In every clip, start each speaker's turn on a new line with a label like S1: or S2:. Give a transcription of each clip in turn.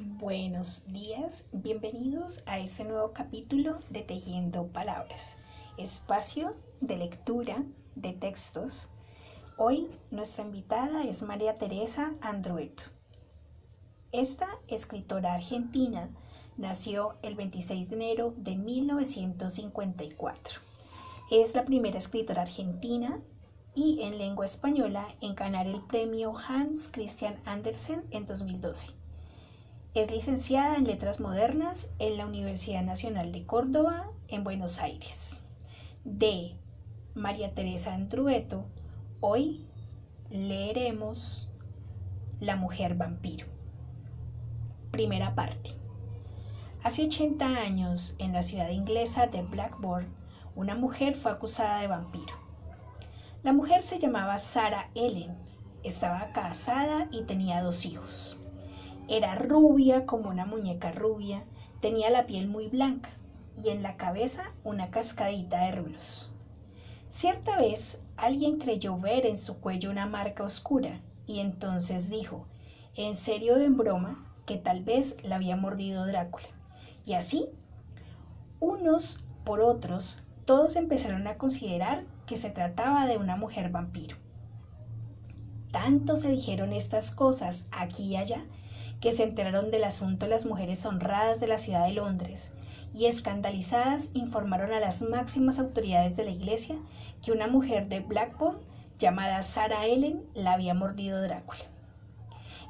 S1: Buenos días, bienvenidos a este nuevo capítulo de Tejiendo Palabras, espacio de lectura de textos. Hoy nuestra invitada es María Teresa Andrueto. Esta escritora argentina nació el 26 de enero de 1954. Es la primera escritora argentina y en lengua española en ganar el premio Hans Christian Andersen en 2012. Es licenciada en Letras Modernas en la Universidad Nacional de Córdoba, en Buenos Aires. De María Teresa Andrueto, hoy leeremos La mujer vampiro. Primera parte. Hace 80 años, en la ciudad inglesa de Blackburn, una mujer fue acusada de vampiro. La mujer se llamaba Sarah Ellen, estaba casada y tenía dos hijos. Era rubia como una muñeca rubia, tenía la piel muy blanca y en la cabeza una cascadita de rulos. Cierta vez alguien creyó ver en su cuello una marca oscura y entonces dijo, en serio o en broma, que tal vez la había mordido Drácula. Y así, unos por otros, todos empezaron a considerar que se trataba de una mujer vampiro. Tanto se dijeron estas cosas aquí y allá que se enteraron del asunto las mujeres honradas de la ciudad de Londres y escandalizadas informaron a las máximas autoridades de la iglesia que una mujer de Blackburn llamada Sarah Ellen la había mordido Drácula.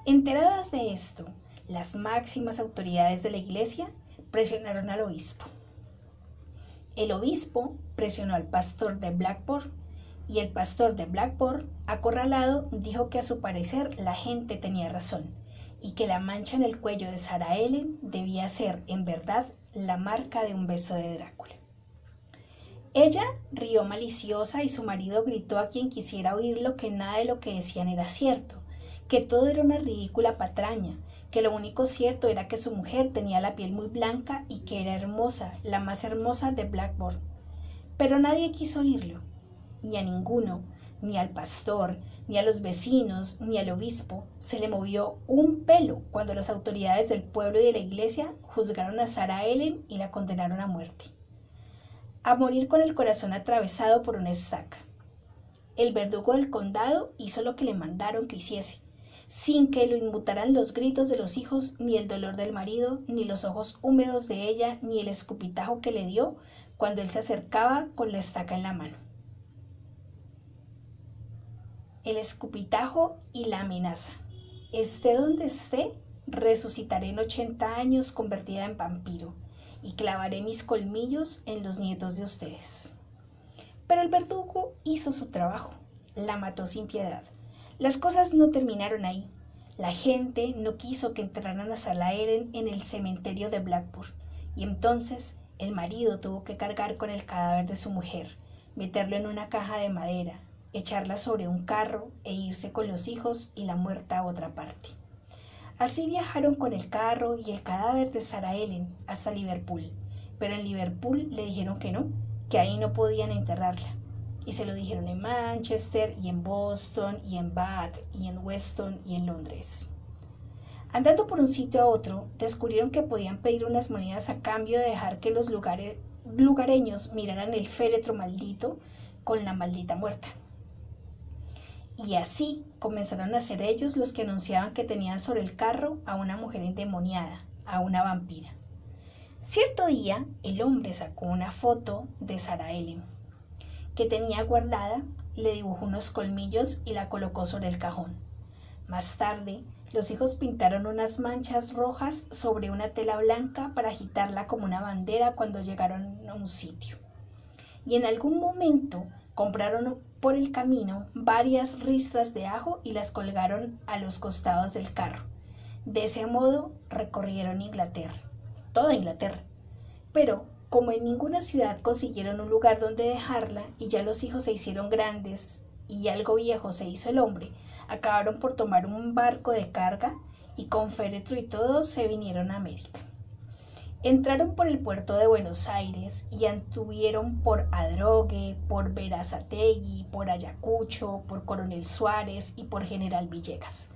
S1: Enteradas de esto, las máximas autoridades de la iglesia presionaron al obispo. El obispo presionó al pastor de Blackburn y el pastor de Blackburn, acorralado, dijo que a su parecer la gente tenía razón y que la mancha en el cuello de Sarah Ellen debía ser, en verdad, la marca de un beso de Drácula. Ella rió maliciosa y su marido gritó a quien quisiera oírlo que nada de lo que decían era cierto, que todo era una ridícula patraña, que lo único cierto era que su mujer tenía la piel muy blanca y que era hermosa, la más hermosa de Blackburn. Pero nadie quiso oírlo, ni a ninguno, ni al pastor, ni a los vecinos, ni al obispo, se le movió un pelo cuando las autoridades del pueblo y de la iglesia juzgaron a Sarah Ellen y la condenaron a muerte. A morir con el corazón atravesado por una estaca. El verdugo del condado hizo lo que le mandaron que hiciese, sin que lo inmutaran los gritos de los hijos, ni el dolor del marido, ni los ojos húmedos de ella, ni el escupitajo que le dio cuando él se acercaba con la estaca en la mano. El escupitajo y la amenaza. Esté donde esté, resucitaré en ochenta años convertida en vampiro y clavaré mis colmillos en los nietos de ustedes. Pero el verdugo hizo su trabajo, la mató sin piedad las cosas no terminaron ahí. La gente no quiso que enterraran a Sarah Ellen en el cementerio de Blackburn, y entonces el marido tuvo que cargar con el cadáver de su mujer, meterlo en una caja de madera, echarla sobre un carro e irse con los hijos y la muerta a otra parte. Así viajaron con el carro y el cadáver de Sarah Ellen hasta Liverpool, pero en Liverpool le dijeron que no, que ahí no podían enterrarla, y se lo dijeron en Manchester y en Boston y en Bath y en Weston y en Londres. Andando por un sitio a otro, descubrieron que podían pedir unas monedas a cambio de dejar que los lugareños miraran el féretro maldito con la maldita muerta. Y así comenzaron a ser ellos los que anunciaban que tenían sobre el carro a una mujer endemoniada, a una vampira. Cierto día, el hombre sacó una foto de Sarah Ellen que tenía guardada, le dibujó unos colmillos y la colocó sobre el cajón. Más tarde, los hijos pintaron unas manchas rojas sobre una tela blanca para agitarla como una bandera cuando llegaron a un sitio. Y en algún momento compraron por el camino varias ristras de ajo y las colgaron a los costados del carro. De ese modo recorrieron Inglaterra, toda Inglaterra. Pero como en ninguna ciudad consiguieron un lugar donde dejarla y ya los hijos se hicieron grandes y algo viejo se hizo el hombre, acabaron por tomar un barco de carga y con féretro y todo se vinieron a América. Entraron por el puerto de Buenos Aires y anduvieron por Adrogue, por Verazategui, por Ayacucho, por Coronel Suárez y por General Villegas.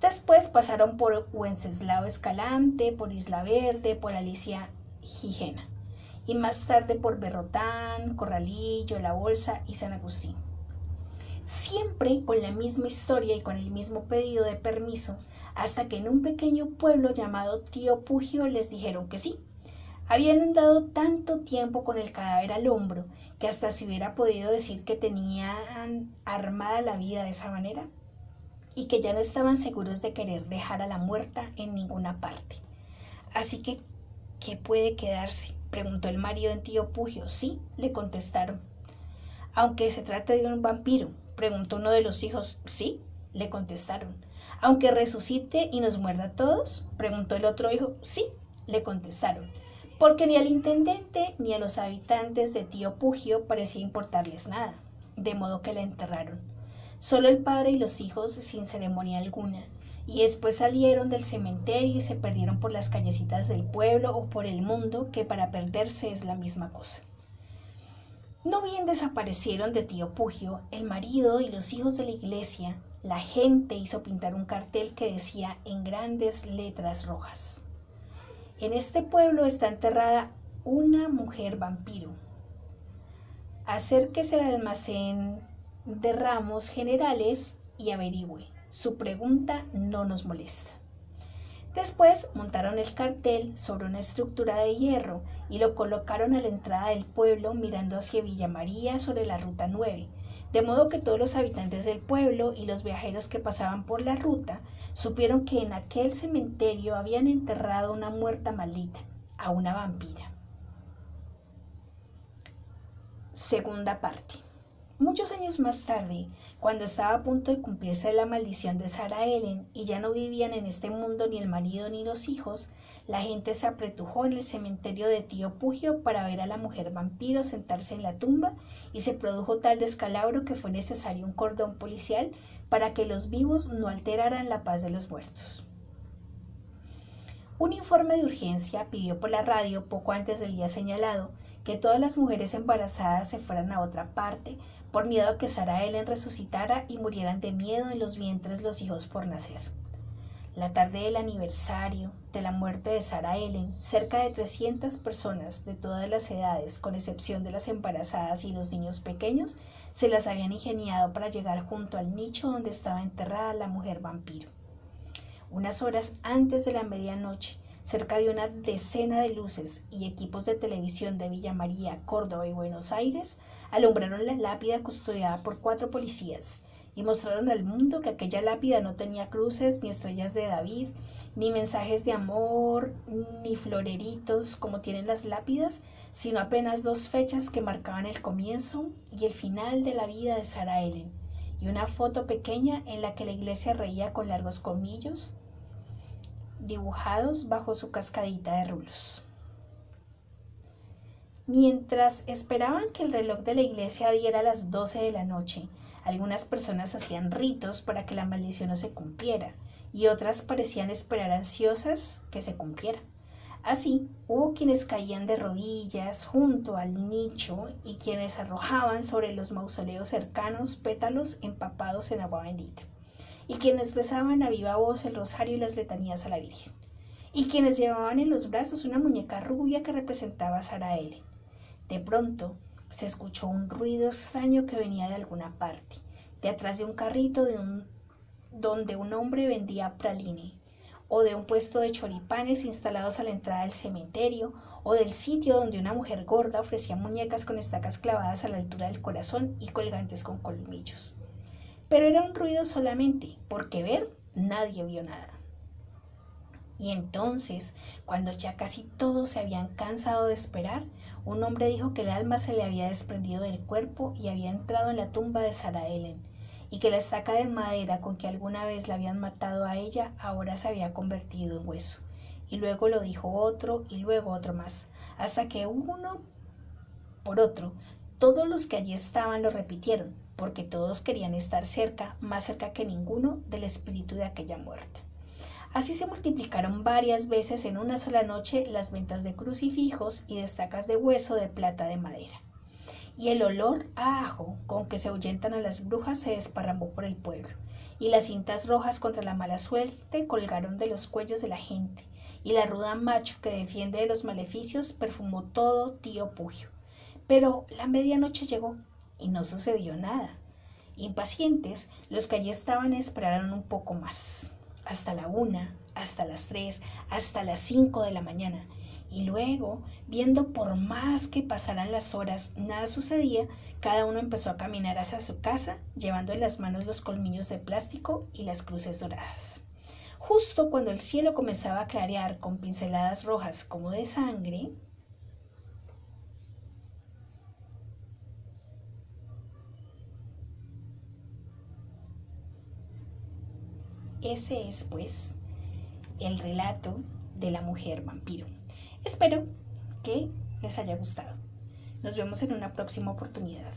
S1: Después pasaron por Wenceslao Escalante, por Isla Verde, por Alicia Gijena y más tarde por Berrotán, Corralillo, La Bolsa y San Agustín. Siempre con la misma historia y con el mismo pedido de permiso, hasta que en un pequeño pueblo llamado Tío Pugio les dijeron que sí. Habían andado tanto tiempo con el cadáver al hombro que hasta se hubiera podido decir que tenían armada la vida de esa manera y que ya no estaban seguros de querer dejar a la muerta en ninguna parte. Así que, ¿qué puede quedarse? preguntó el marido en tío Pugio. Sí, le contestaron. Aunque se trate de un vampiro, preguntó uno de los hijos. Sí, le contestaron. Aunque resucite y nos muerda a todos, preguntó el otro hijo. Sí, le contestaron. Porque ni al intendente ni a los habitantes de tío Pugio parecía importarles nada, de modo que la enterraron. Solo el padre y los hijos sin ceremonia alguna, y después salieron del cementerio y se perdieron por las callecitas del pueblo o por el mundo, que para perderse es la misma cosa. No bien desaparecieron de tío Pugio, el marido y los hijos de la iglesia, la gente hizo pintar un cartel que decía en grandes letras rojas. En este pueblo está enterrada una mujer vampiro. Acérquese al almacén de ramos generales y averigüe. Su pregunta no nos molesta. Después montaron el cartel sobre una estructura de hierro y lo colocaron a la entrada del pueblo mirando hacia Villa María sobre la ruta 9, de modo que todos los habitantes del pueblo y los viajeros que pasaban por la ruta supieron que en aquel cementerio habían enterrado una muerta maldita, a una vampira. Segunda parte. Muchos años más tarde, cuando estaba a punto de cumplirse la maldición de Sara Ellen y ya no vivían en este mundo ni el marido ni los hijos, la gente se apretujó en el cementerio de Tío Pugio para ver a la mujer vampiro sentarse en la tumba y se produjo tal descalabro que fue necesario un cordón policial para que los vivos no alteraran la paz de los muertos. Un informe de urgencia pidió por la radio poco antes del día señalado que todas las mujeres embarazadas se fueran a otra parte por miedo a que Sara Ellen resucitara y murieran de miedo en los vientres los hijos por nacer. La tarde del aniversario de la muerte de Sara Ellen, cerca de 300 personas de todas las edades, con excepción de las embarazadas y los niños pequeños, se las habían ingeniado para llegar junto al nicho donde estaba enterrada la mujer vampiro. Unas horas antes de la medianoche, cerca de una decena de luces y equipos de televisión de Villa María, Córdoba y Buenos Aires alumbraron la lápida custodiada por cuatro policías y mostraron al mundo que aquella lápida no tenía cruces, ni estrellas de David, ni mensajes de amor, ni floreritos como tienen las lápidas, sino apenas dos fechas que marcaban el comienzo y el final de la vida de Sara Ellen, y una foto pequeña en la que la iglesia reía con largos comillos, dibujados bajo su cascadita de rulos. Mientras esperaban que el reloj de la iglesia diera las doce de la noche, algunas personas hacían ritos para que la maldición no se cumpliera, y otras parecían esperar ansiosas que se cumpliera. Así, hubo quienes caían de rodillas junto al nicho y quienes arrojaban sobre los mausoleos cercanos pétalos empapados en agua bendita y quienes rezaban a viva voz el rosario y las letanías a la Virgen, y quienes llevaban en los brazos una muñeca rubia que representaba a Sara Ellen. De pronto se escuchó un ruido extraño que venía de alguna parte, de atrás de un carrito donde un hombre vendía praline, o de un puesto de choripanes instalados a la entrada del cementerio, o del sitio donde una mujer gorda ofrecía muñecas con estacas clavadas a la altura del corazón y colgantes con colmillos pero era un ruido solamente, porque ver nadie vio nada. Y entonces, cuando ya casi todos se habían cansado de esperar, un hombre dijo que el alma se le había desprendido del cuerpo y había entrado en la tumba de Sara Ellen, y que la estaca de madera con que alguna vez la habían matado a ella ahora se había convertido en hueso. Y luego lo dijo otro y luego otro más, hasta que uno por otro, todos los que allí estaban lo repitieron, porque todos querían estar cerca, más cerca que ninguno, del espíritu de aquella muerte. Así se multiplicaron varias veces en una sola noche las ventas de crucifijos y de estacas de hueso de plata de madera. Y el olor a ajo con que se ahuyentan a las brujas se desparramó por el pueblo, y las cintas rojas contra la mala suerte colgaron de los cuellos de la gente, y la ruda macho que defiende de los maleficios perfumó todo tío Pugio. Pero la medianoche llegó y no sucedió nada. Impacientes, los que allí estaban esperaron un poco más, hasta la una, hasta las tres, hasta las cinco de la mañana, y luego, viendo por más que pasaran las horas, nada sucedía, cada uno empezó a caminar hacia su casa, llevando en las manos los colmillos de plástico y las cruces doradas. Justo cuando el cielo comenzaba a clarear con pinceladas rojas como de sangre, ese es, pues, el relato de la mujer vampiro. Espero que les haya gustado. Nos vemos en una próxima oportunidad.